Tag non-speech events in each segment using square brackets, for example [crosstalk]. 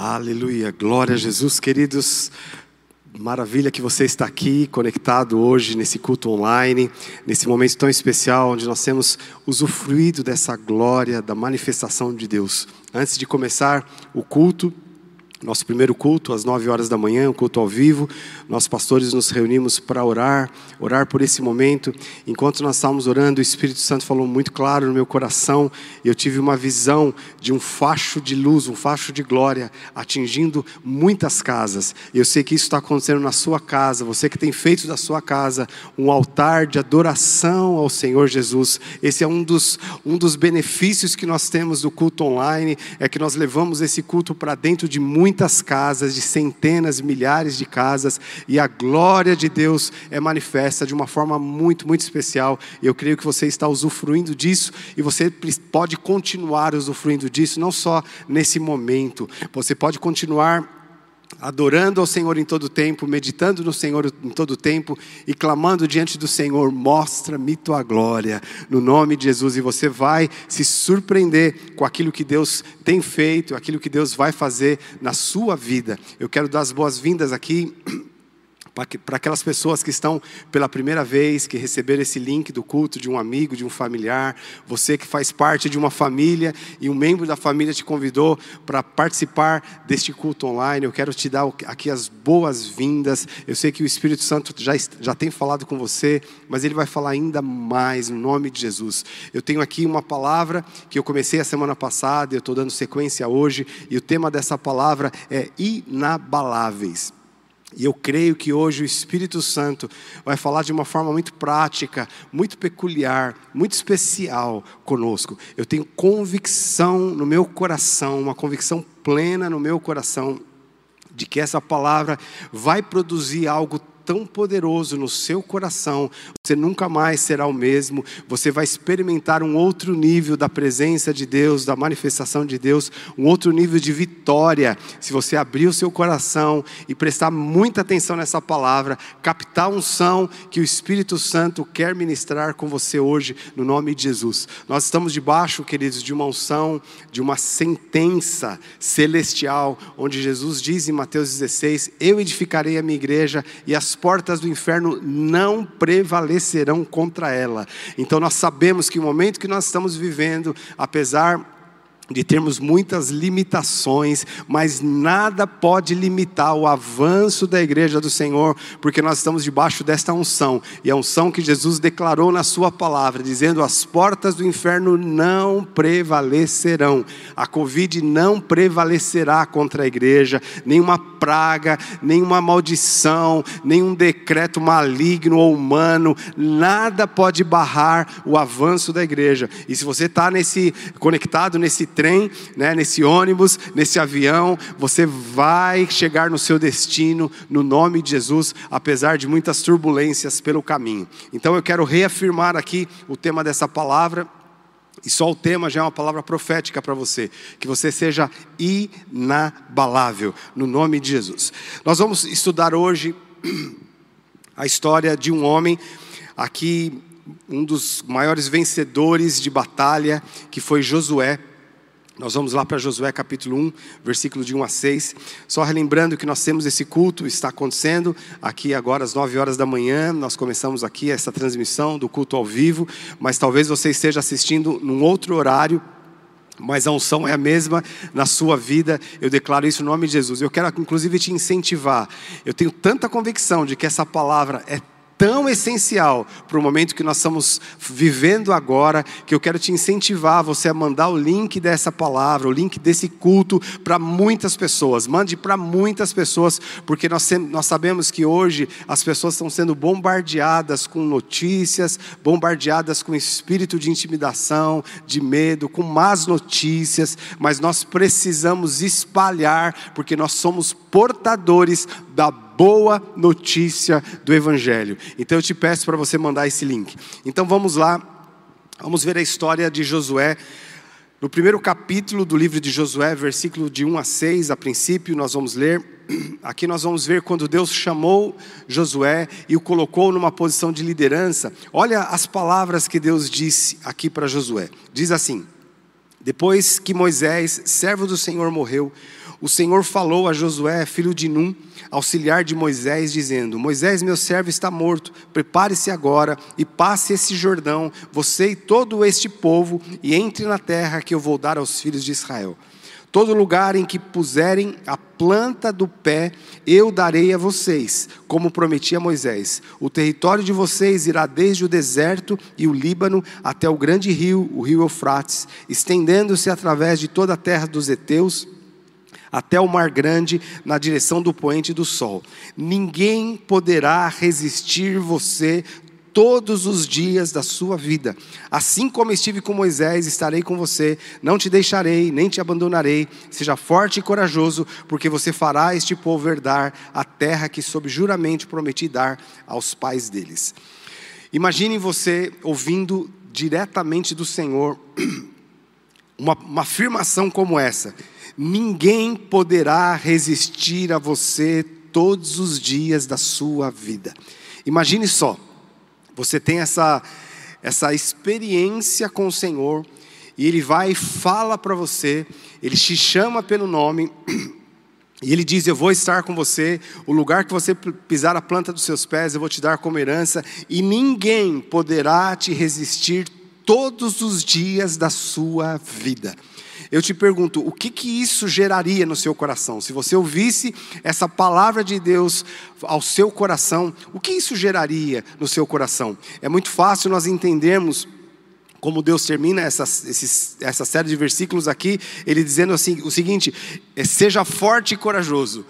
Aleluia, glória a Jesus, queridos. Maravilha que você está aqui conectado hoje nesse culto online, nesse momento tão especial onde nós temos usufruído dessa glória, da manifestação de Deus. Antes de começar o culto, nosso primeiro culto, às nove horas da manhã, um culto ao vivo. Nós, pastores, nos reunimos para orar, orar por esse momento. Enquanto nós estávamos orando, o Espírito Santo falou muito claro no meu coração. Eu tive uma visão de um facho de luz, um facho de glória, atingindo muitas casas. Eu sei que isso está acontecendo na sua casa. Você que tem feito da sua casa um altar de adoração ao Senhor Jesus. Esse é um dos, um dos benefícios que nós temos do culto online, é que nós levamos esse culto para dentro de muitas muitas casas, de centenas, milhares de casas, e a glória de Deus é manifesta de uma forma muito, muito especial. Eu creio que você está usufruindo disso e você pode continuar usufruindo disso, não só nesse momento, você pode continuar adorando ao Senhor em todo tempo, meditando no Senhor em todo tempo e clamando diante do Senhor, mostra-me tua glória, no nome de Jesus, e você vai se surpreender com aquilo que Deus tem feito, aquilo que Deus vai fazer na sua vida. Eu quero dar as boas-vindas aqui para aquelas pessoas que estão pela primeira vez, que receberam esse link do culto de um amigo, de um familiar, você que faz parte de uma família e um membro da família te convidou para participar deste culto online, eu quero te dar aqui as boas-vindas. Eu sei que o Espírito Santo já, já tem falado com você, mas ele vai falar ainda mais no nome de Jesus. Eu tenho aqui uma palavra que eu comecei a semana passada, eu estou dando sequência hoje, e o tema dessa palavra é inabaláveis. E eu creio que hoje o Espírito Santo vai falar de uma forma muito prática, muito peculiar, muito especial conosco. Eu tenho convicção no meu coração, uma convicção plena no meu coração, de que essa palavra vai produzir algo tão poderoso no seu coração, você nunca mais será o mesmo, você vai experimentar um outro nível da presença de Deus, da manifestação de Deus, um outro nível de vitória, se você abrir o seu coração e prestar muita atenção nessa palavra, captar a unção que o Espírito Santo quer ministrar com você hoje, no nome de Jesus. Nós estamos debaixo, queridos, de uma unção, de uma sentença celestial, onde Jesus diz em Mateus 16: Eu edificarei a minha igreja e as portas do inferno não prevalecerão contra ela. Então nós sabemos que o momento que nós estamos vivendo, apesar de termos muitas limitações, mas nada pode limitar o avanço da igreja do Senhor, porque nós estamos debaixo desta unção, e a unção que Jesus declarou na Sua palavra, dizendo: as portas do inferno não prevalecerão, a Covid não prevalecerá contra a igreja, nenhuma praga, nenhuma maldição, nenhum decreto maligno ou humano, nada pode barrar o avanço da igreja, e se você está nesse, conectado nesse trem, né, nesse ônibus, nesse avião, você vai chegar no seu destino no nome de Jesus, apesar de muitas turbulências pelo caminho. Então eu quero reafirmar aqui o tema dessa palavra. E só o tema já é uma palavra profética para você, que você seja inabalável, no nome de Jesus. Nós vamos estudar hoje [clears throat] a história de um homem aqui um dos maiores vencedores de batalha, que foi Josué. Nós vamos lá para Josué capítulo 1, versículo de 1 a 6. Só relembrando que nós temos esse culto, está acontecendo aqui agora às 9 horas da manhã. Nós começamos aqui essa transmissão do culto ao vivo, mas talvez você esteja assistindo num outro horário. Mas a unção é a mesma na sua vida, eu declaro isso no nome de Jesus. Eu quero inclusive te incentivar. Eu tenho tanta convicção de que essa palavra é tão essencial para o momento que nós estamos vivendo agora, que eu quero te incentivar você a mandar o link dessa palavra, o link desse culto para muitas pessoas. Mande para muitas pessoas, porque nós, nós sabemos que hoje as pessoas estão sendo bombardeadas com notícias, bombardeadas com espírito de intimidação, de medo, com más notícias, mas nós precisamos espalhar, porque nós somos portadores da boa notícia do Evangelho. Então eu te peço para você mandar esse link. Então vamos lá, vamos ver a história de Josué. No primeiro capítulo do livro de Josué, versículo de 1 a 6, a princípio, nós vamos ler. [clears throat] Aqui nós vamos ver quando Deus chamou Josué e o colocou numa posição de liderança. Olha as palavras que Deus disse aqui para Josué. Diz assim: Depois que Moisés, servo do Senhor, morreu, o Senhor falou a Josué, filho de Num, auxiliar de Moisés, dizendo: Moisés, meu servo, está morto. Prepare-se agora e passe esse Jordão, você e todo este povo, e entre na terra que eu vou dar aos filhos de Israel. Todo lugar em que puserem a planta do pé, eu darei a vocês, como prometi a Moisés. O território de vocês irá desde o deserto e o Líbano até o grande rio, o rio Eufrates, estendendo-se através de toda a terra dos heteus até o mar grande, na direção do poente do sol. Ninguém poderá resistir você todos os dias da sua vida. Assim como estive com Moisés, estarei com você, não te deixarei, nem te abandonarei. Seja forte e corajoso, porque você fará este povo herdar a terra que, sob juramento, prometi dar aos pais deles. Imagine você ouvindo diretamente do Senhor [clears throat] uma, uma afirmação como essa ninguém poderá resistir a você todos os dias da sua vida. Imagine só, você tem essa, essa experiência com o Senhor, e Ele vai e fala para você, Ele te chama pelo nome, [clears throat] e Ele diz: Eu vou estar com você, o lugar que você pisar a planta dos seus pés, eu vou te dar como herança, e ninguém poderá te resistir todos os dias da sua vida. Eu te pergunto, o que, que isso geraria no seu coração? Se você ouvisse essa palavra de Deus ao seu coração, o que isso geraria no seu coração? É muito fácil nós entendermos como Deus termina essa, essa série de versículos aqui, ele dizendo assim, o seguinte: é, seja forte e corajoso.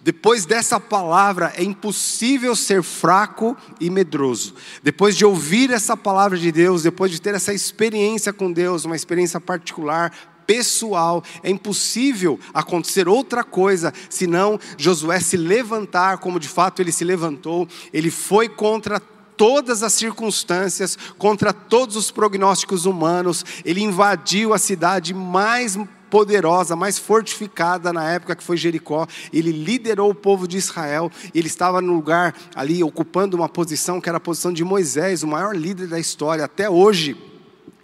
Depois dessa palavra, é impossível ser fraco e medroso. Depois de ouvir essa palavra de Deus, depois de ter essa experiência com Deus, uma experiência particular, pessoal. É impossível acontecer outra coisa senão Josué se levantar, como de fato ele se levantou. Ele foi contra todas as circunstâncias, contra todos os prognósticos humanos. Ele invadiu a cidade mais poderosa, mais fortificada na época que foi Jericó. Ele liderou o povo de Israel. Ele estava no lugar ali ocupando uma posição que era a posição de Moisés, o maior líder da história até hoje.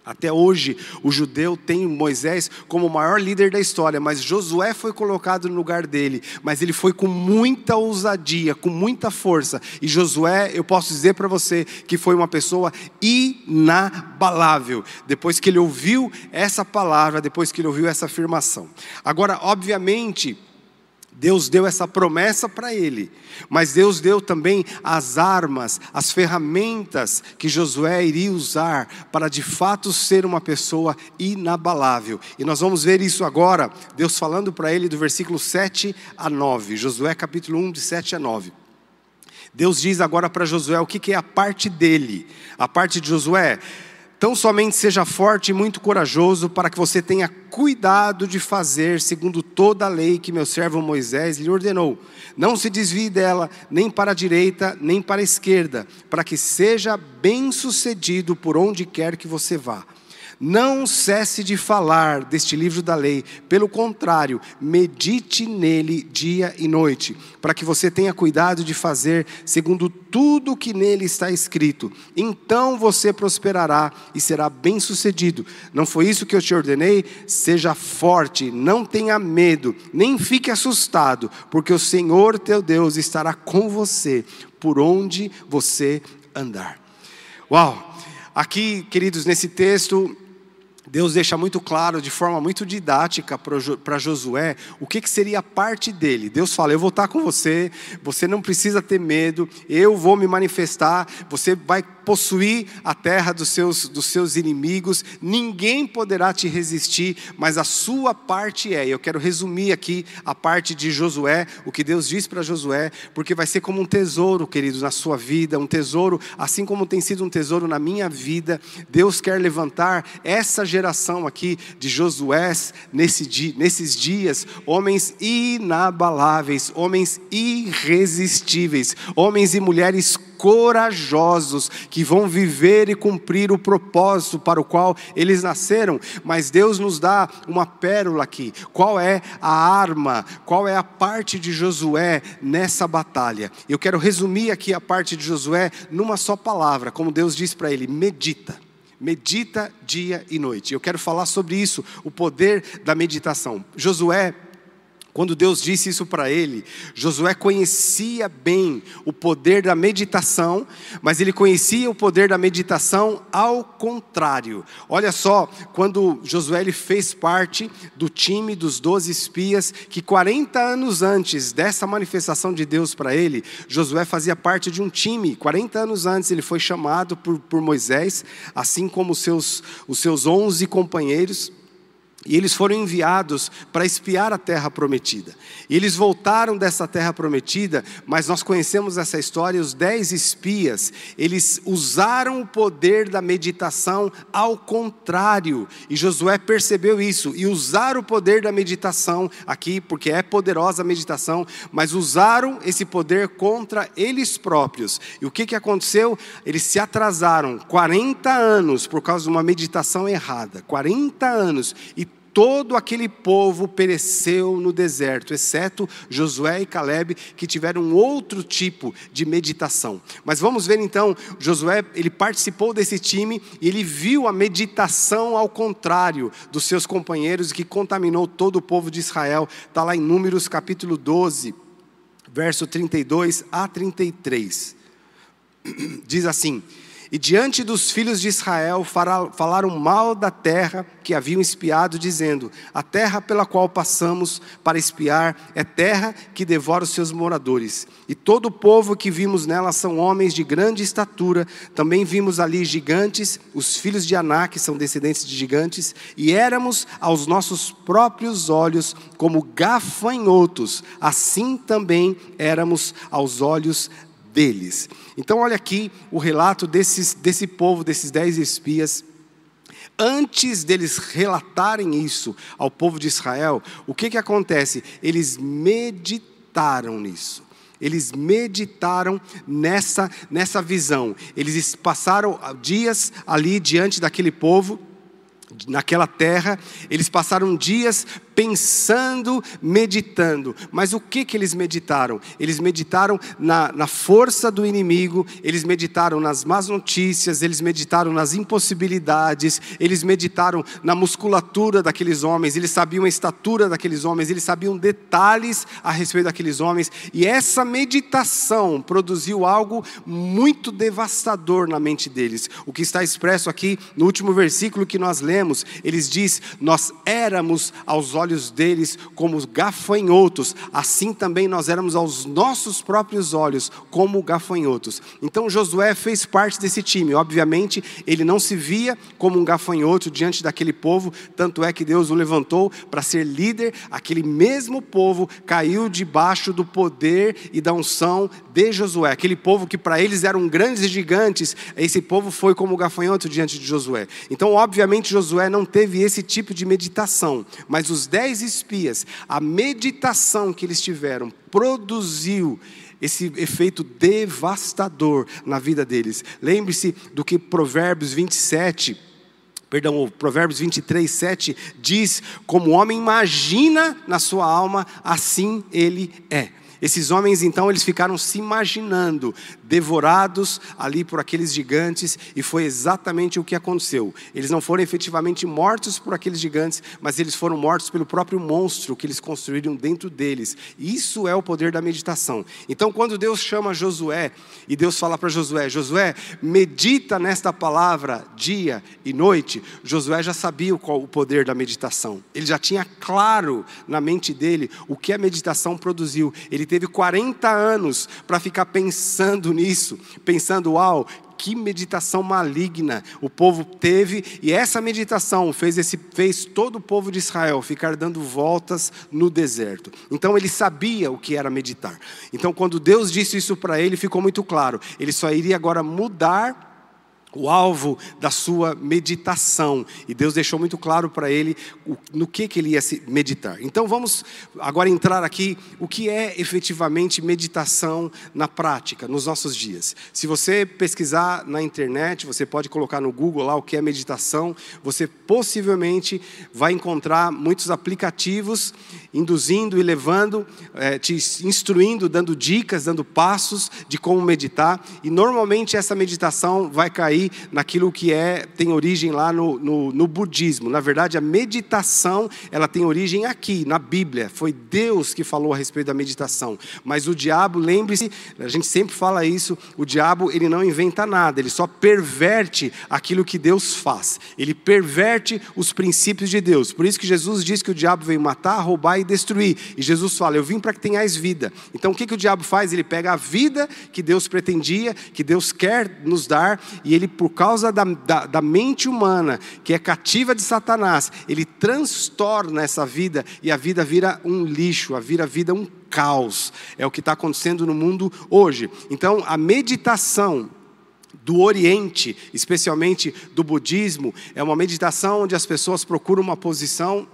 Até hoje, o judeu tem Moisés como o maior líder da história, mas Josué foi colocado no lugar dele, mas ele foi com muita ousadia, com muita força. E Josué, eu posso dizer para você que foi uma pessoa inabalável, depois que ele ouviu essa palavra, depois que ele ouviu essa afirmação. Agora, obviamente, Deus deu essa promessa para ele, mas Deus deu também as armas, as ferramentas que Josué iria usar para de fato ser uma pessoa inabalável. E nós vamos ver isso agora, Deus falando para ele do versículo 7 a 9, Josué capítulo 1, de 7 a 9. Deus diz agora para Josué o que, que é a parte dele, a parte de Josué Tão somente seja forte e muito corajoso, para que você tenha cuidado de fazer segundo toda a lei que meu servo Moisés lhe ordenou. Não se desvie dela, nem para a direita, nem para a esquerda, para que seja bem-sucedido por onde quer que você vá. Não cesse de falar deste livro da lei, pelo contrário, medite nele dia e noite, para que você tenha cuidado de fazer segundo tudo o que nele está escrito. Então você prosperará e será bem-sucedido. Não foi isso que eu te ordenei? Seja forte, não tenha medo, nem fique assustado, porque o Senhor teu Deus estará com você por onde você andar. Uau! Aqui, queridos, nesse texto, Deus deixa muito claro, de forma muito didática para Josué, o que, que seria parte dele. Deus fala: Eu vou estar com você, você não precisa ter medo, eu vou me manifestar, você vai possuir a terra dos seus, dos seus inimigos, ninguém poderá te resistir, mas a sua parte é. Eu quero resumir aqui a parte de Josué, o que Deus diz para Josué, porque vai ser como um tesouro, queridos, na sua vida, um tesouro, assim como tem sido um tesouro na minha vida. Deus quer levantar essa geração aqui de Josué nesse nesses dias, homens inabaláveis, homens irresistíveis, homens e mulheres corajosos que vão viver e cumprir o propósito para o qual eles nasceram. Mas Deus nos dá uma pérola aqui. Qual é a arma? Qual é a parte de Josué nessa batalha? Eu quero resumir aqui a parte de Josué numa só palavra, como Deus diz para ele: medita. Medita dia e noite. Eu quero falar sobre isso, o poder da meditação. Josué Quando Deus disse isso para ele, Josué conhecia bem o poder da meditação, mas ele conhecia o poder da meditação ao contrário. Olha só, quando Josué ele fez parte do time dos doze espias, que 40 anos antes dessa manifestação de Deus para ele, Josué fazia parte de um time. 40 anos antes ele foi chamado por, por Moisés, assim como os seus, os seus 11 companheiros. E eles foram enviados para espiar a terra prometida. E eles voltaram dessa terra prometida, mas nós conhecemos essa história, os dez espias, eles usaram o poder da meditação ao contrário. E Josué percebeu isso, e usaram o poder da meditação aqui, porque é poderosa a meditação, mas usaram esse poder contra eles próprios. E o que, que aconteceu? Eles se atrasaram 40 anos por causa de uma meditação errada. 40 anos. E todo aquele povo pereceu no deserto, exceto Josué e Caleb, que tiveram outro tipo de meditação. Mas vamos ver então, Josué, ele participou desse time e ele viu a meditação ao contrário dos seus companheiros que contaminou todo o povo de Israel. Está lá em Números capítulo 12, verso 32 a 33. [clears throat] Diz assim: e diante dos filhos de Israel falaram mal da terra que haviam espiado, dizendo: A terra pela qual passamos para espiar é terra que devora os seus moradores. E todo o povo que vimos nela são homens de grande estatura. Também vimos ali gigantes, os filhos de Anak são descendentes de gigantes, e éramos aos nossos próprios olhos como gafanhotos, assim também éramos aos olhos deles. Então, olha aqui o relato desses, desse povo, desses dez espias. Antes deles relatarem isso ao povo de Israel, o que, que acontece? Eles meditaram nisso. Eles meditaram nessa, nessa visão. Eles passaram dias ali diante daquele povo, naquela terra, eles passaram dias pensando, meditando. Mas o que, que eles meditaram? Eles meditaram na, na força do inimigo, eles meditaram nas más notícias, eles meditaram nas impossibilidades, eles meditaram na musculatura daqueles homens, eles sabiam a estatura daqueles homens, eles sabiam detalhes a respeito daqueles homens, e essa meditação produziu algo muito devastador na mente deles. O que está expresso aqui no último versículo que nós lemos, eles diz: Nós éramos aos olhos olhos deles como gafanhotos, assim também nós éramos aos nossos próprios olhos como gafanhotos. Então Josué fez parte desse time. Obviamente, ele não se via como um gafanhoto diante daquele povo, tanto é que Deus o levantou para ser líder. Aquele mesmo povo caiu debaixo do poder e da unção de Josué. Aquele povo que para eles eram grandes e gigantes, esse povo foi como gafanhoto diante de Josué. Então, obviamente, Josué não teve esse tipo de meditação, mas os espias, a meditação que eles tiveram produziu esse efeito devastador na vida deles. Lembre-se do que Provérbios 27 perdão, Provérbios 23, 7 diz: Como o homem imagina na sua alma, assim ele é. Esses homens então eles ficaram se imaginando devorados ali por aqueles gigantes e foi exatamente o que aconteceu. Eles não foram efetivamente mortos por aqueles gigantes, mas eles foram mortos pelo próprio monstro que eles construíram dentro deles. Isso é o poder da meditação. Então quando Deus chama Josué e Deus fala para Josué, Josué, medita nesta palavra dia e noite, Josué já sabia qual o poder da meditação. Ele já tinha claro na mente dele o que a meditação produziu. Ele teve 40 anos para ficar pensando nisso, pensando, uau, que meditação maligna o povo teve, e essa meditação fez, esse, fez todo o povo de Israel ficar dando voltas no deserto. Então ele sabia o que era meditar. Então, quando Deus disse isso para ele, ficou muito claro: ele só iria agora mudar o alvo da sua meditação. E Deus deixou muito claro para ele no que, que ele ia se meditar. Então vamos agora entrar aqui o que é efetivamente meditação na prática, nos nossos dias. Se você pesquisar na internet, você pode colocar no Google lá o que é meditação, você possivelmente vai encontrar muitos aplicativos induzindo e levando, é, te instruindo, dando dicas, dando passos de como meditar. E normalmente essa meditação vai cair cair naquilo que é tem origem lá no, no, no budismo. Na verdade, a meditação ela tem origem aqui na Bíblia. Foi Deus que falou a respeito da meditação. Mas o diabo, lembre-se, a gente sempre fala isso. O diabo ele não inventa nada. Ele só perverte aquilo que Deus faz. Ele perverte os princípios de Deus. Por isso que Jesus diz que o diabo veio matar, roubar e destruir. E Jesus fala: Eu vim para que tenhais vida. Então o que, que o diabo faz? Ele pega a vida que Deus pretendia, que Deus quer nos dar, e ele, por causa da, da, da mente humana, que é cativa de Satanás, ele transtorna essa vida e a vida vira um lixo, a vida vira um caos. É o que está acontecendo no mundo hoje. Então a meditação do Oriente, especialmente do budismo, é uma meditação onde as pessoas procuram uma posição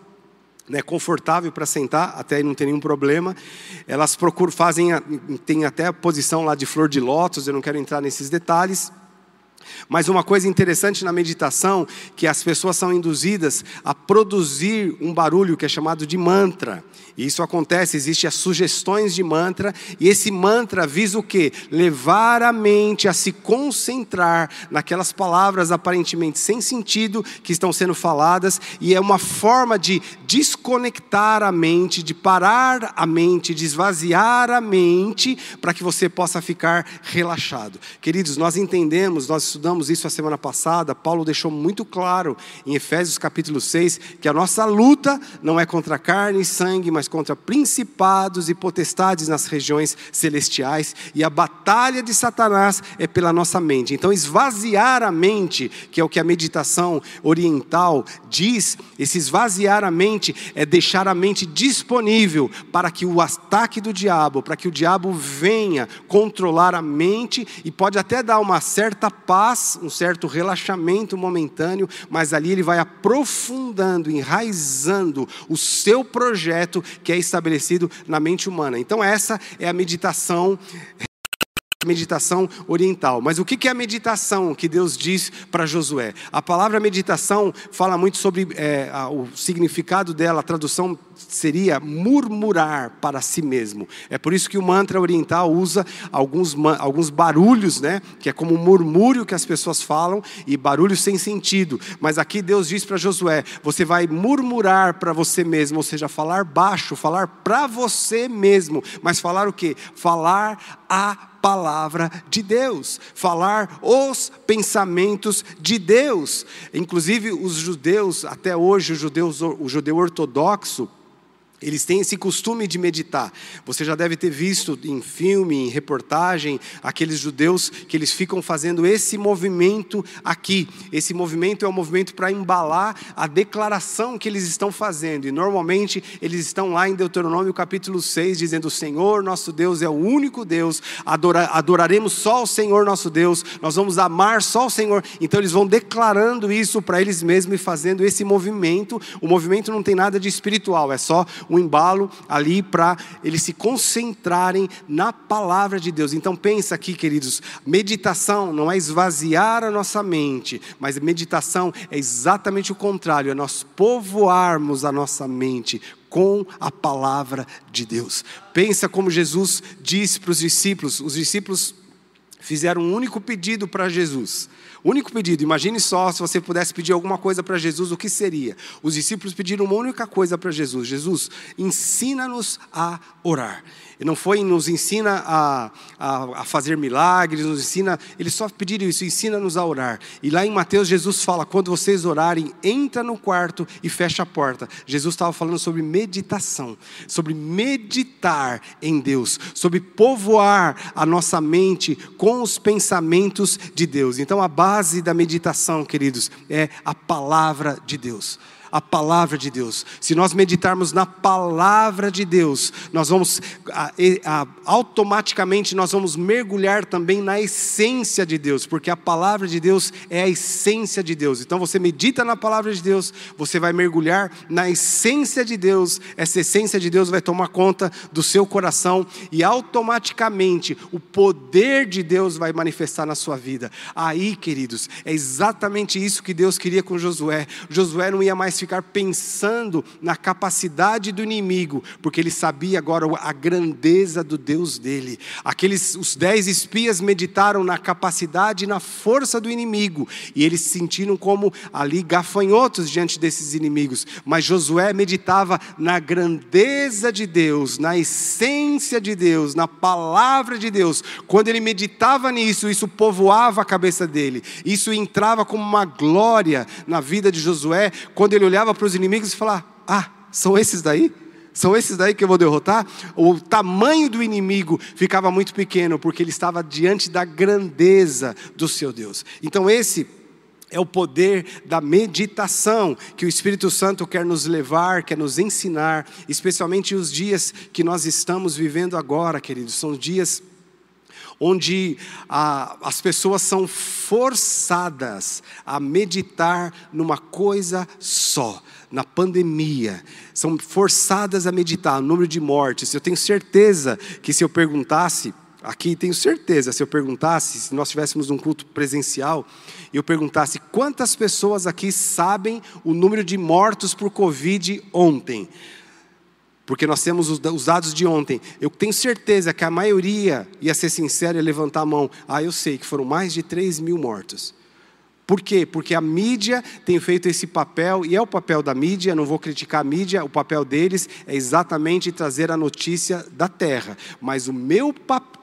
né, confortável para sentar, até aí não tem nenhum problema. Elas procuram, fazem, tem até a posição lá de flor de lótus, eu não quero entrar nesses detalhes. Mas uma coisa interessante na meditação, que as pessoas são induzidas a produzir um barulho que é chamado de mantra. E isso acontece, existem as sugestões de mantra, e esse mantra visa o quê? Levar a mente a se concentrar naquelas palavras aparentemente sem sentido que estão sendo faladas, e é uma forma de desconectar a mente, de parar a mente, de esvaziar a mente, para que você possa ficar relaxado. Queridos, nós entendemos, nós estudamos isso a semana passada, Paulo deixou muito claro em Efésios capítulo 6 que a nossa luta não é contra carne e sangue, mas contra principados e potestades nas regiões celestiais, e a batalha de Satanás é pela nossa mente. Então, esvaziar a mente, que é o que a meditação oriental diz, esse esvaziar a mente é deixar a mente disponível para que o ataque do diabo, para que o diabo venha controlar a mente e pode até dar uma certa paz, um certo relaxamento momentâneo, mas ali ele vai aprofundando, enraizando o seu projeto que é estabelecido na mente humana. Então, essa é a meditação meditação oriental. Mas o que é a meditação que Deus diz para Josué? A palavra meditação fala muito sobre é, o significado dela, a tradução seria murmurar para si mesmo. É por isso que o mantra oriental usa alguns, alguns barulhos, né? que é como um murmúrio que as pessoas falam e barulhos sem sentido. Mas aqui Deus diz para Josué: você vai murmurar para você mesmo, ou seja, falar baixo, falar para você mesmo, mas falar o que? Falar a palavra de Deus, falar os pensamentos de Deus. Inclusive os judeus, até hoje os judeus, o judeu ortodoxo, eles têm esse costume de meditar. Você já deve ter visto em filme, em reportagem, aqueles judeus que eles ficam fazendo esse movimento aqui. Esse movimento é um movimento para embalar a declaração que eles estão fazendo. E normalmente eles estão lá em Deuteronômio capítulo 6, dizendo: O Senhor nosso Deus é o único Deus, adora, adoraremos só o Senhor nosso Deus, nós vamos amar só o Senhor. Então eles vão declarando isso para eles mesmos e fazendo esse movimento. O movimento não tem nada de espiritual, é só embalo ali para eles se concentrarem na palavra de Deus. Então pensa aqui, queridos, meditação não é esvaziar a nossa mente, mas meditação é exatamente o contrário, é nós povoarmos a nossa mente com a palavra de Deus. Pensa como Jesus disse para os discípulos, os discípulos fizeram um único pedido para Jesus. Único pedido, imagine só se você pudesse pedir alguma coisa para Jesus, o que seria? Os discípulos pediram uma única coisa para Jesus: Jesus, ensina-nos a orar. E não foi nos ensina a, a, a, fazer milagres, nos ensina, eles só pediram isso, ensina-nos a orar. E lá em Mateus Jesus fala: quando vocês orarem, entra no quarto e fecha a porta. Jesus estava falando sobre meditação, sobre meditar em Deus, sobre povoar a nossa mente com os pensamentos de Deus. Então a base da meditação, queridos, é a palavra de Deus a palavra de Deus. Se nós meditarmos na palavra de Deus, nós vamos a, a, automaticamente nós vamos mergulhar também na essência de Deus, porque a palavra de Deus é a essência de Deus. Então você medita na palavra de Deus, você vai mergulhar na essência de Deus. Essa essência de Deus vai tomar conta do seu coração e automaticamente o poder de Deus vai manifestar na sua vida. Aí, queridos, é exatamente isso que Deus queria com Josué. Josué não ia mais ficar pensando na capacidade do inimigo, porque ele sabia agora a grandeza do Deus dele. Aqueles os dez espias meditaram na capacidade e na força do inimigo, e eles se sentiram como ali gafanhotos diante desses inimigos. Mas Josué meditava na grandeza de Deus, na essência de Deus, na palavra de Deus. Quando ele meditava nisso, isso povoava a cabeça dele. Isso entrava como uma glória na vida de Josué, quando ele olhava para os inimigos e falava: Ah, são esses daí? São esses daí que eu vou derrotar? O tamanho do inimigo ficava muito pequeno, porque ele estava diante da grandeza do seu Deus. Então, esse é o poder da meditação que o Espírito Santo quer nos levar, quer nos ensinar, especialmente os dias que nós estamos vivendo agora, queridos. São dias onde ah, as pessoas são forçadas a meditar numa coisa só. Na pandemia, são forçadas a meditar o número de mortes. Eu tenho certeza que se eu perguntasse, aqui tenho certeza, se eu perguntasse, se nós tivéssemos um culto presencial, e eu perguntasse quantas pessoas aqui sabem o número de mortos por Covid ontem, porque nós temos os dados de ontem. Eu tenho certeza que a maioria ia ser sincera e levantar a mão. Ah, eu sei que foram mais de 3 mil mortos. Por quê? Porque a mídia tem feito esse papel, e é o papel da mídia, não vou criticar a mídia, o papel deles é exatamente trazer a notícia da terra. Mas o meu papel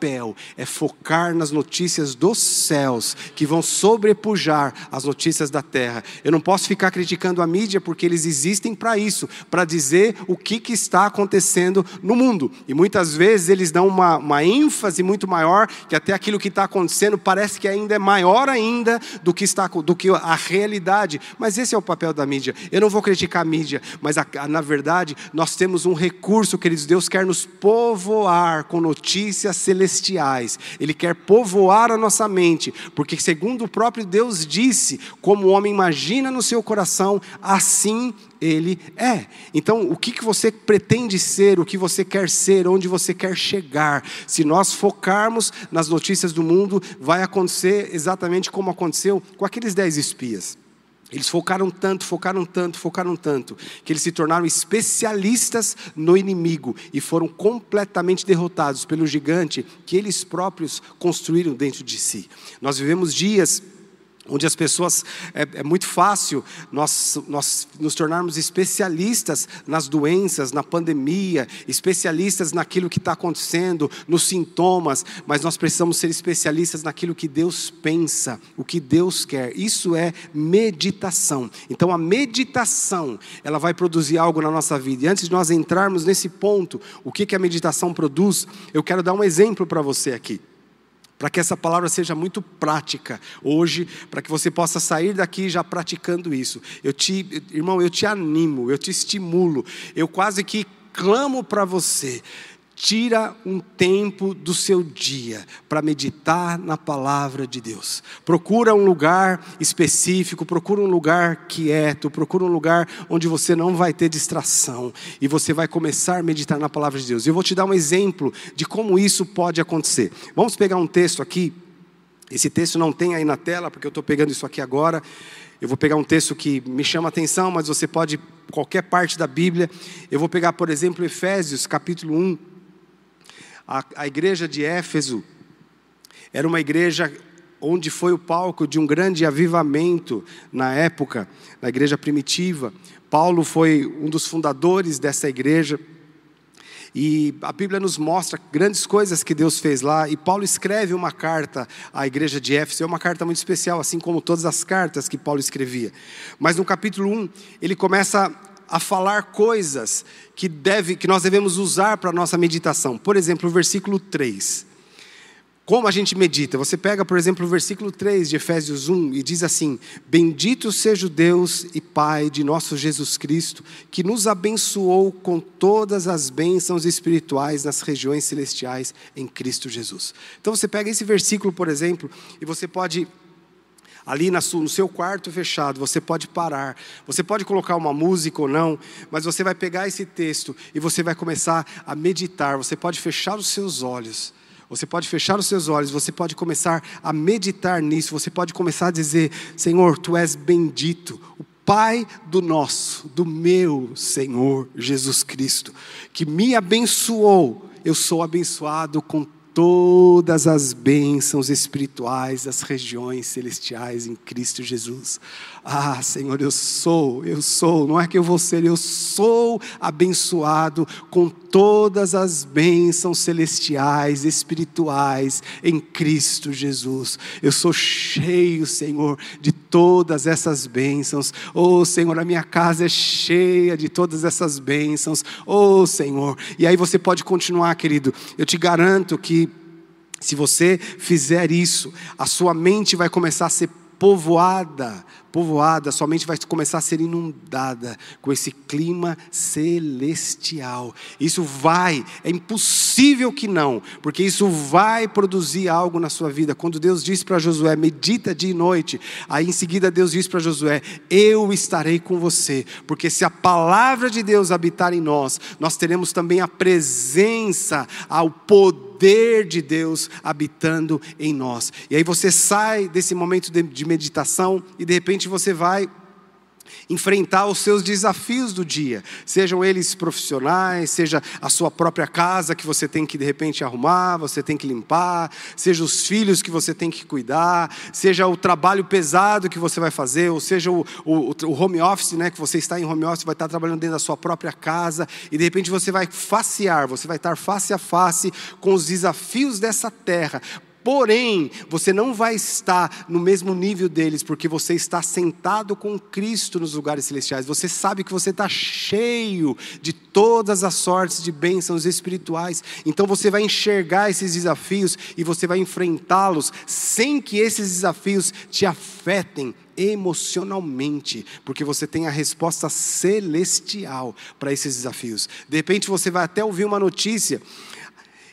é focar nas notícias dos céus, que vão sobrepujar as notícias da terra. Eu não posso ficar criticando a mídia, porque eles existem para isso, para dizer o que, que está acontecendo no mundo. E muitas vezes eles dão uma, uma ênfase muito maior, que até aquilo que está acontecendo parece que ainda é maior ainda do que está do que a realidade. Mas esse é o papel da mídia. Eu não vou criticar a mídia, mas a, a, na verdade nós temos um recurso, queridos. Deus quer nos povoar com notícias celestiais. Ele quer povoar a nossa mente, porque segundo o próprio Deus disse, como o homem imagina no seu coração, assim ele é. Então, o que, que você pretende ser, o que você quer ser, onde você quer chegar? Se nós focarmos nas notícias do mundo, vai acontecer exatamente como aconteceu com aqueles dez espias. Eles focaram tanto, focaram tanto, focaram tanto, que eles se tornaram especialistas no inimigo e foram completamente derrotados pelo gigante que eles próprios construíram dentro de si. Nós vivemos dias onde as pessoas, é, é, muito fácil nós, nós nos tornarmos especialistas nas doenças, na pandemia, especialistas naquilo que está acontecendo, nos sintomas, mas nós precisamos ser especialistas naquilo que Deus pensa, o que Deus quer. Isso é meditação. Então a meditação, ela vai produzir algo na nossa vida. E antes de nós entrarmos nesse ponto, o que, que a meditação produz, eu quero dar um exemplo para você aqui para que essa palavra seja muito prática hoje, para que você possa sair daqui já praticando isso. Eu te, irmão, eu te animo, eu te estimulo, eu quase que clamo para você. Tira um tempo do seu dia para meditar na palavra de Deus. Procura um lugar específico, procura um lugar quieto, procura um lugar onde você não vai ter distração e você vai começar a meditar na palavra de Deus. Eu vou te dar um exemplo de como isso pode acontecer. Vamos pegar um texto aqui. Esse texto não tem aí na tela, porque eu estou pegando isso aqui agora. Eu vou pegar um texto que me chama a atenção, mas você pode, qualquer parte da Bíblia. Eu vou pegar, por exemplo, Efésios, capítulo 1 a, a igreja de Éfeso era uma igreja onde foi o palco de um grande avivamento na época, na igreja primitiva. Paulo foi um dos fundadores dessa igreja. E a Bíblia nos mostra grandes coisas que Deus fez lá. E Paulo escreve uma carta à igreja de Éfeso. É uma carta muito especial, assim como todas as cartas que Paulo escrevia. Mas no capítulo 1, ele começa a falar coisas que, deve, que nós devemos usar para a nossa meditação. Por exemplo, o versículo 3. Como a gente medita? Você pega, por exemplo, o versículo 3 de Efésios 1 e diz assim: Bendito seja o Deus e Pai de nosso Jesus Cristo, que nos abençoou com todas as bênçãos espirituais nas regiões celestiais em Cristo Jesus. Então você pega esse versículo, por exemplo, e você pode ali no seu quarto fechado, você pode parar, você pode colocar uma música ou não, mas você vai pegar esse texto e você vai começar a meditar. Você pode fechar os seus olhos, você pode fechar os seus olhos, você pode começar a meditar nisso, você pode começar a dizer: Senhor, tu és bendito, o Pai do nosso, do meu Senhor Jesus Cristo, que me abençoou, eu sou abençoado com todas as bênçãos espirituais das regiões celestiais em Cristo Jesus. Ah, Senhor, eu sou, eu sou, não é que eu vou ser, eu sou abençoado com todas as bênçãos celestiais, espirituais em Cristo Jesus. Eu sou cheio, Senhor, de todas essas bênçãos. Oh, Senhor, a minha casa é cheia de todas essas bênçãos. Oh, Senhor. E aí você pode continuar, querido. Eu te garanto que se você fizer isso, a sua mente vai começar a ser povoada povoada, somente vai começar a ser inundada com esse clima celestial. Isso vai, é impossível que não, porque isso vai produzir algo na sua vida. Quando Deus diz para Josué, medita dia e noite, aí em seguida Deus diz para Josué, eu estarei com você, porque se a palavra de Deus habitar em nós, nós teremos também a presença, ao poder de Deus habitando em nós. E aí você sai desse momento de meditação e de repente você vai enfrentar os seus desafios do dia, sejam eles profissionais, seja a sua própria casa que você tem que de repente arrumar, você tem que limpar, seja os filhos que você tem que cuidar, seja o trabalho pesado que você vai fazer, ou seja o, o, o home office, né, que você está em home office, vai estar trabalhando dentro da sua própria casa, e de repente você vai facear, você vai estar face a face com os desafios dessa terra, Porém, você não vai estar no mesmo nível deles, porque você está sentado com Cristo nos lugares celestiais. Você sabe que você está cheio de todas as sortes de bênçãos espirituais. Então você vai enxergar esses desafios e você vai enfrentá-los sem que esses desafios te afetem emocionalmente, porque você tem a resposta celestial para esses desafios. De repente você vai até ouvir uma notícia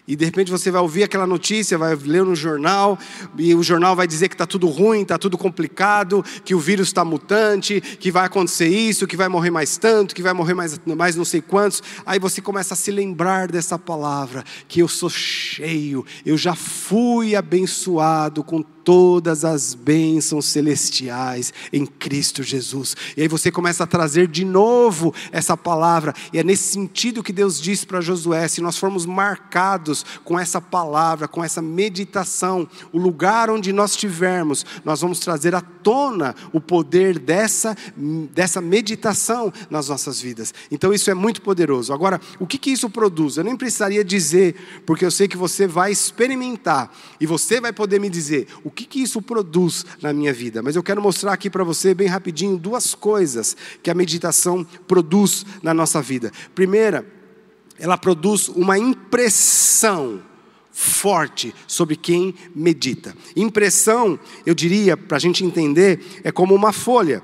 e de repente você vai ouvir aquela notícia, vai ler no jornal, e o jornal vai dizer que está tudo ruim, está tudo complicado, que o vírus está mutante, que vai acontecer isso, que vai morrer mais tanto, que vai morrer mais, mais não sei quantos. Aí você começa a se lembrar dessa palavra, que eu sou cheio, eu já fui abençoado com todas as bênçãos celestiais em Cristo Jesus. E aí você começa a trazer de novo essa palavra, e é nesse sentido que Deus diz para Josué: se nós formos marcados com essa palavra, com essa meditação, o lugar onde nós estivermos, nós vamos trazer à tona o poder dessa, dessa meditação nas nossas vidas. Então isso é muito poderoso. Agora, o que, que isso produz? Eu nem precisaria dizer, porque eu sei que você vai experimentar e você vai poder me dizer o que, que isso produz na minha vida. Mas eu quero mostrar aqui para você, bem rapidinho, duas coisas que a meditação produz na nossa vida. Primeira, ela produz uma impressão forte sobre quem medita. Impressão, eu diria, para a gente entender, é como uma folha.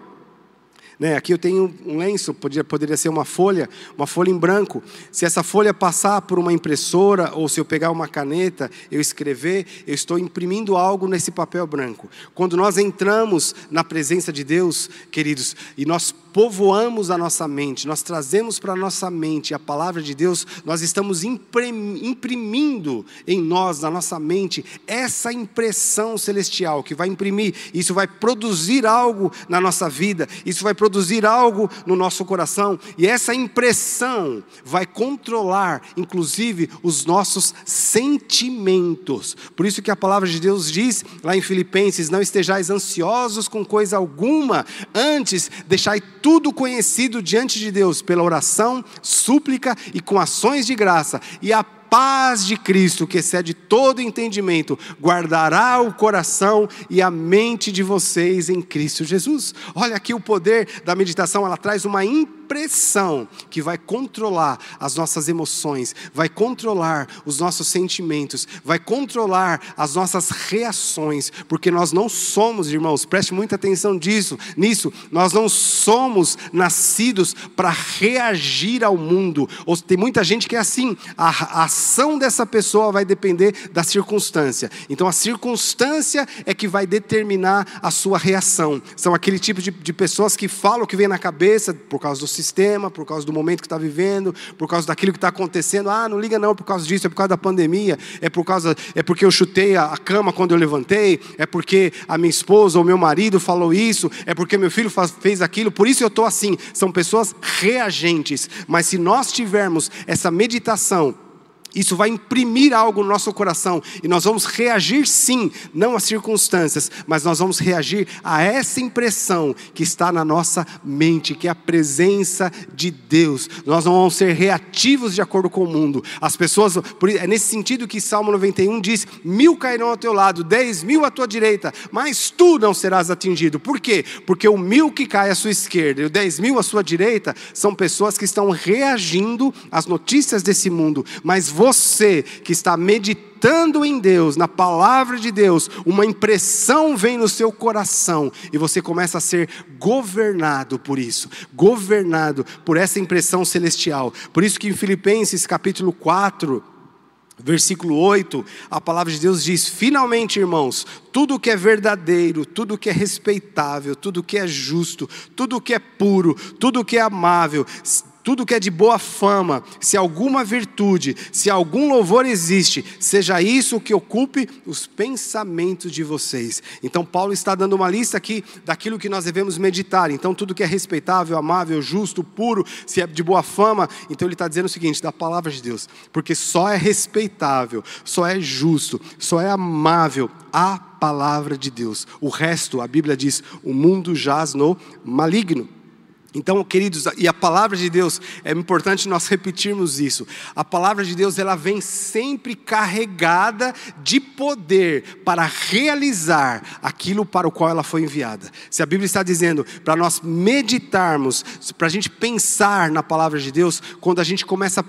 Né? Aqui eu tenho um lenço, poderia, poderia ser uma folha, uma folha em branco. Se essa folha passar por uma impressora, ou se eu pegar uma caneta, eu escrever, eu estou imprimindo algo nesse papel branco. Quando nós entramos na presença de Deus, queridos, e nós povoamos a nossa mente, nós trazemos para a nossa mente a palavra de Deus, nós estamos imprimindo em nós, na nossa mente, essa impressão celestial que vai imprimir, isso vai produzir algo na nossa vida, isso vai produzir algo no nosso coração, e essa impressão vai controlar, inclusive, os nossos sentimentos. Por isso que a palavra de Deus diz lá em Filipenses: não estejais ansiosos com coisa alguma, antes deixai tudo conhecido diante de Deus pela oração, súplica e com ações de graça, e a paz de Cristo, que excede todo entendimento, guardará o coração e a mente de vocês em Cristo Jesus. Olha aqui o poder da meditação, ela traz uma que vai controlar as nossas emoções, vai controlar os nossos sentimentos, vai controlar as nossas reações, porque nós não somos, irmãos, preste muita atenção disso, nisso, nós não somos nascidos para reagir ao mundo. Ou tem muita gente que é assim, a, a ação dessa pessoa vai depender da circunstância. Então a circunstância é que vai determinar a sua reação. São aquele tipo de, de pessoas que falam o que vem na cabeça por causa do sistema, por causa do momento que está vivendo, por causa daquilo que está acontecendo. Ah, não liga não por causa disso, é por causa da pandemia, é por causa, é porque eu chutei a, a cama quando eu levantei, é porque a minha esposa ou meu marido falou isso, é porque meu filho faz, fez aquilo, por isso eu estou assim. São pessoas reagentes. Mas se nós tivermos essa meditação isso vai imprimir algo no nosso coração e nós vamos reagir sim, não às circunstâncias, mas nós vamos reagir a essa impressão que está na nossa mente, que é a presença de Deus. Nós não vamos ser reativos de acordo com o mundo. As pessoas, é nesse sentido que Salmo 91 diz: mil cairão ao teu lado, dez mil à tua direita, mas tu não serás atingido. Por quê? Porque o mil que cai à sua esquerda e o dez mil à sua direita são pessoas que estão reagindo às notícias desse mundo, mas você você que está meditando em Deus, na palavra de Deus, uma impressão vem no seu coração e você começa a ser governado por isso, governado por essa impressão celestial. Por isso que em Filipenses capítulo 4, Versículo 8, a palavra de Deus diz: Finalmente, irmãos, tudo que é verdadeiro, tudo que é respeitável, tudo que é justo, tudo que é puro, tudo que é amável, tudo que é de boa fama, se alguma virtude, se algum louvor existe, seja isso que ocupe os pensamentos de vocês. Então, Paulo está dando uma lista aqui daquilo que nós devemos meditar. Então, tudo que é respeitável, amável, justo, puro, se é de boa fama, então ele está dizendo o seguinte: da palavra de Deus, porque só é respeitável, só é justo, só é amável a palavra de Deus. O resto, a Bíblia diz, o mundo jaz no maligno. Então, queridos, e a palavra de Deus, é importante nós repetirmos isso. A palavra de Deus, ela vem sempre carregada de poder para realizar aquilo para o qual ela foi enviada. Se a Bíblia está dizendo para nós meditarmos, para a gente pensar na palavra de Deus, quando a gente começa a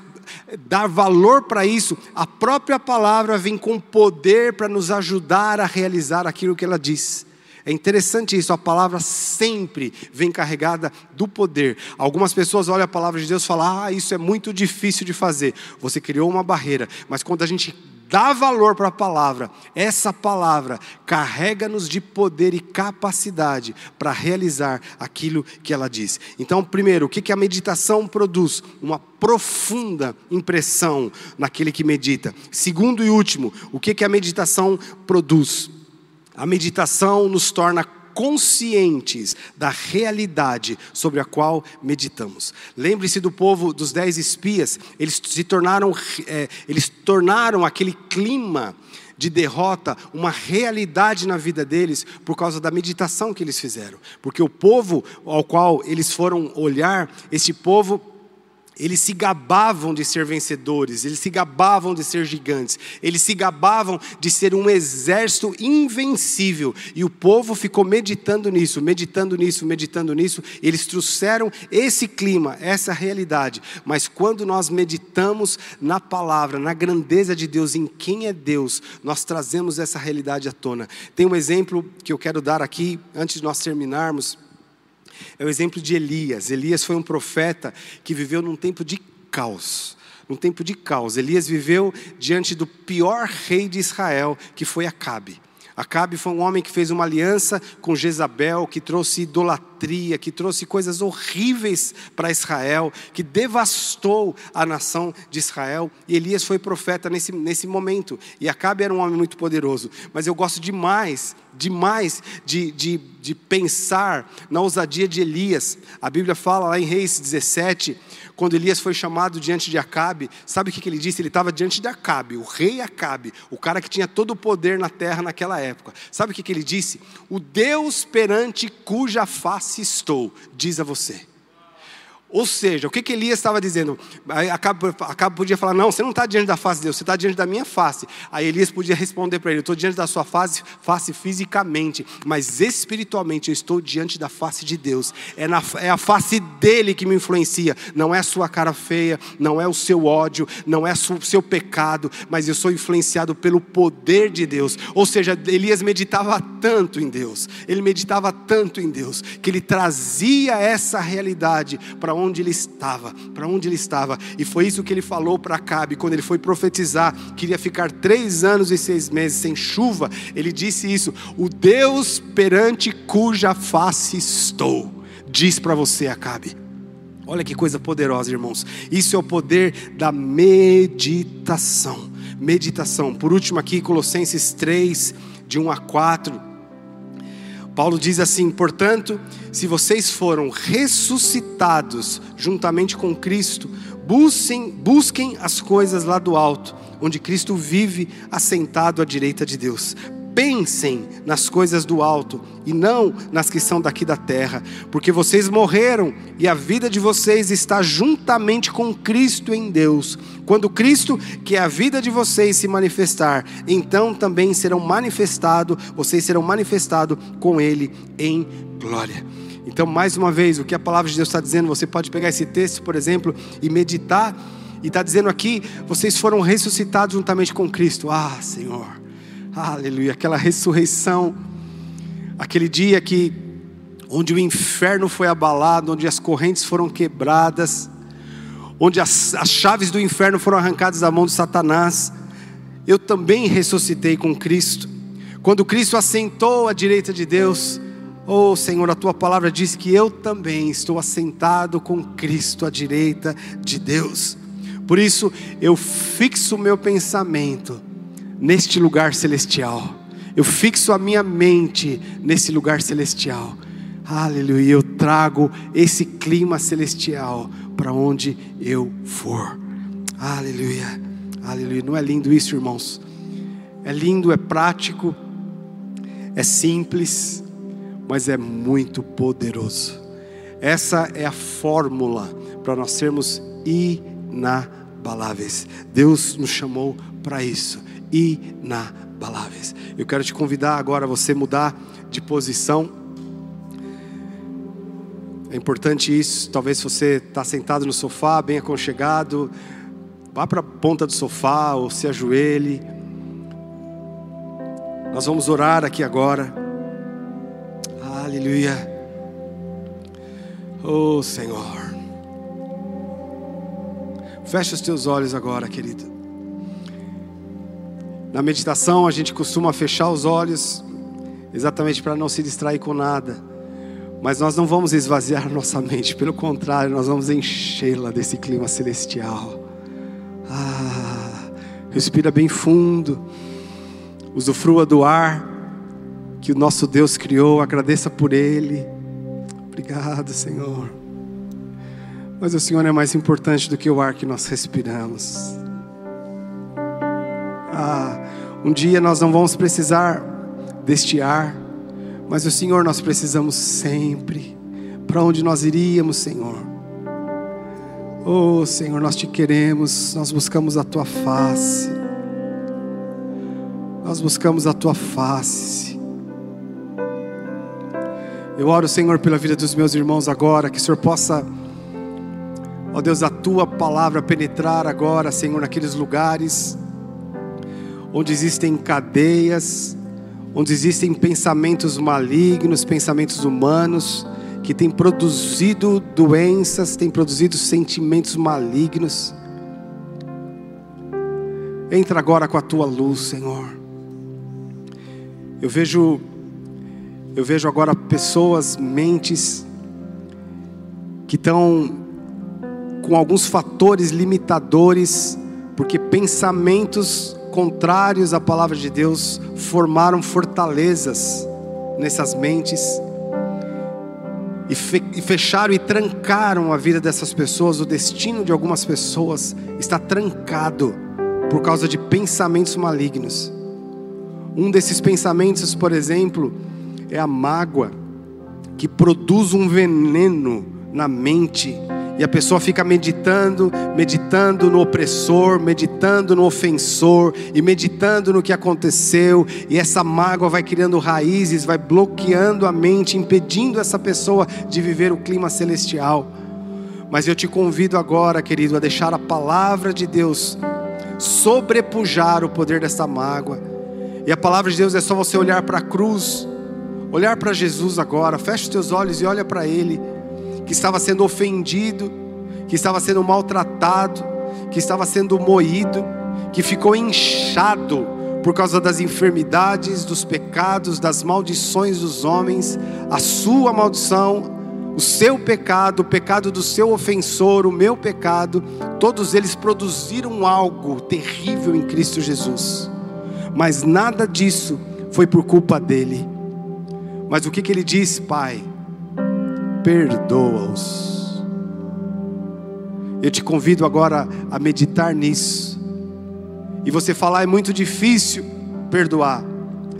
dar valor para isso, a própria palavra vem com poder para nos ajudar a realizar aquilo que ela diz. É interessante isso, a palavra sempre vem carregada do poder. Algumas pessoas olham a palavra de Deus e falam: ah, isso é muito difícil de fazer. Você criou uma barreira, mas quando a gente dá valor para a palavra, essa palavra carrega-nos de poder e capacidade para realizar aquilo que ela diz. Então, primeiro, o que a meditação produz? Uma profunda impressão naquele que medita. Segundo e último, o que a meditação produz? A meditação nos torna conscientes da realidade sobre a qual meditamos. Lembre-se do povo dos dez espias, eles se tornaram, é, eles tornaram aquele clima de derrota uma realidade na vida deles por causa da meditação que eles fizeram. Porque o povo ao qual eles foram olhar, esse povo eles se gabavam de ser vencedores, eles se gabavam de ser gigantes, eles se gabavam de ser um exército invencível. E o povo ficou meditando nisso, meditando nisso, meditando nisso. Eles trouxeram esse clima, essa realidade. Mas quando nós meditamos na palavra, na grandeza de Deus, em quem é Deus, nós trazemos essa realidade à tona. Tem um exemplo que eu quero dar aqui, antes de nós terminarmos. É o exemplo de Elias. Elias foi um profeta que viveu num tempo de caos. Num tempo de caos. Elias viveu diante do pior rei de Israel, que foi Acabe. Acabe foi um homem que fez uma aliança com Jezabel, que trouxe idolatria, que trouxe coisas horríveis para Israel, que devastou a nação de Israel. E Elias foi profeta nesse, nesse momento. E Acabe era um homem muito poderoso. Mas eu gosto demais, demais de, de, de pensar na ousadia de Elias. A Bíblia fala lá em Reis 17 quando Elias foi chamado diante de Acabe, sabe o que ele disse? Ele estava diante de Acabe, o rei Acabe, o cara que tinha todo o poder na terra naquela época. Sabe o que ele disse? O Deus perante cuja face estou, diz a você. Ou seja, o que, que Elias estava dizendo? Acaba podia falar: Não, você não está diante da face de Deus, você está diante da minha face. Aí Elias podia responder para ele: estou diante da sua face, face fisicamente, mas espiritualmente eu estou diante da face de Deus. É, na, é a face dele que me influencia, não é a sua cara feia, não é o seu ódio, não é o seu pecado, mas eu sou influenciado pelo poder de Deus. Ou seja, Elias meditava tanto em Deus, ele meditava tanto em Deus, que ele trazia essa realidade para onde onde ele estava, para onde ele estava. E foi isso que ele falou para Acabe quando ele foi profetizar, queria ficar três anos e seis meses sem chuva. Ele disse isso: O Deus perante cuja face estou, diz para você, Acabe. Olha que coisa poderosa, irmãos. Isso é o poder da meditação. Meditação. Por último, aqui, Colossenses 3, de 1 a 4. Paulo diz assim: portanto, se vocês foram ressuscitados juntamente com Cristo, busquem, busquem as coisas lá do alto, onde Cristo vive assentado à direita de Deus pensem nas coisas do alto e não nas que são daqui da terra, porque vocês morreram e a vida de vocês está juntamente com Cristo em Deus. Quando Cristo, que é a vida de vocês, se manifestar, então também serão manifestados, vocês serão manifestados com Ele em glória. Então, mais uma vez, o que a palavra de Deus está dizendo, você pode pegar esse texto, por exemplo, e meditar, e está dizendo aqui: vocês foram ressuscitados juntamente com Cristo. Ah, Senhor. Aleluia, aquela ressurreição, aquele dia que onde o inferno foi abalado, onde as correntes foram quebradas, onde as, as chaves do inferno foram arrancadas da mão de Satanás. Eu também ressuscitei com Cristo. Quando Cristo assentou à direita de Deus, oh Senhor, a tua palavra diz que eu também estou assentado com Cristo à direita de Deus. Por isso eu fixo o meu pensamento neste lugar celestial. Eu fixo a minha mente nesse lugar celestial. Aleluia. Eu trago esse clima celestial para onde eu for. Aleluia. Aleluia. Não é lindo isso, irmãos? É lindo, é prático, é simples, mas é muito poderoso. Essa é a fórmula para nós sermos inabaláveis. Deus nos chamou para isso inabaláveis. Eu quero te convidar agora a você mudar de posição. É importante isso. Talvez você está sentado no sofá, bem aconchegado, vá para a ponta do sofá ou se ajoelhe. Nós vamos orar aqui agora. Aleluia. Oh Senhor. Feche os teus olhos agora, querido. Na meditação a gente costuma fechar os olhos, exatamente para não se distrair com nada. Mas nós não vamos esvaziar [laughs] nossa mente, pelo contrário, nós vamos enchê-la desse clima celestial. Ah, respira bem fundo, usufrua do ar que o nosso Deus criou, agradeça por ele. Obrigado, Senhor. Mas o Senhor é mais importante do que o ar que nós respiramos. Ah, um dia nós não vamos precisar deste ar, mas o Senhor nós precisamos sempre. Para onde nós iríamos, Senhor? Oh, Senhor, nós te queremos, nós buscamos a tua face. Nós buscamos a tua face. Eu oro, Senhor, pela vida dos meus irmãos agora, que o Senhor possa, ó Deus, a tua palavra penetrar agora, Senhor, naqueles lugares onde existem cadeias, onde existem pensamentos malignos, pensamentos humanos, que têm produzido doenças, têm produzido sentimentos malignos. Entra agora com a tua luz, Senhor. Eu vejo eu vejo agora pessoas, mentes que estão com alguns fatores limitadores, porque pensamentos contrários à palavra de Deus formaram fortalezas nessas mentes e, fecharam e trancaram a vida dessas pessoas. O destino de algumas pessoas está trancado por causa de pensamentos malignos. Um desses pensamentos, por exemplo, é a mágoa, que produz um veneno na mente e a pessoa fica meditando, meditando no opressor, meditando no ofensor e meditando no que aconteceu, e essa mágoa vai criando raízes, vai bloqueando a mente, impedindo essa pessoa de viver o clima celestial. Mas eu te convido agora, querido, a deixar a palavra de Deus sobrepujar o poder dessa mágoa. E a palavra de Deus é só você olhar para a cruz, olhar para Jesus agora, fecha os teus olhos e olha para Ele que estava sendo ofendido, que estava sendo maltratado, que estava sendo moído, que ficou inchado por causa das enfermidades, dos pecados, das maldições dos homens, a sua maldição O seu pecado, o pecado do seu ofensor, o meu pecado, todos eles produziram algo terrível em Cristo Jesus. Mas nada disso foi por culpa dele. Mas o que, que ele disse, Pai? Perdoa-os. Eu te convido agora a meditar nisso. E você falar, é muito difícil perdoar.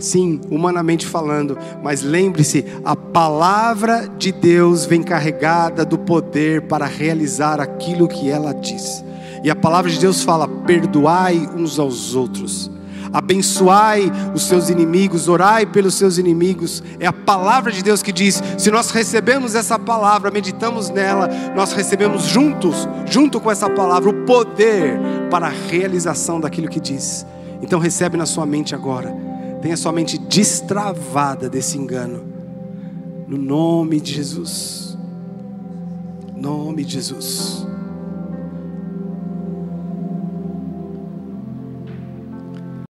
Sim, humanamente falando, mas lembre-se, a palavra de Deus vem carregada do poder para realizar aquilo que ela diz. E a palavra de Deus fala: perdoai uns aos outros, abençoai os seus inimigos, orai pelos seus inimigos. É a palavra de Deus que diz: se nós recebemos essa palavra, meditamos nela, nós recebemos juntos, junto com essa palavra, o poder para a realização daquilo que diz. Então recebe na sua mente agora tenha sua mente destravada desse engano. No nome de Jesus. Nome de Jesus.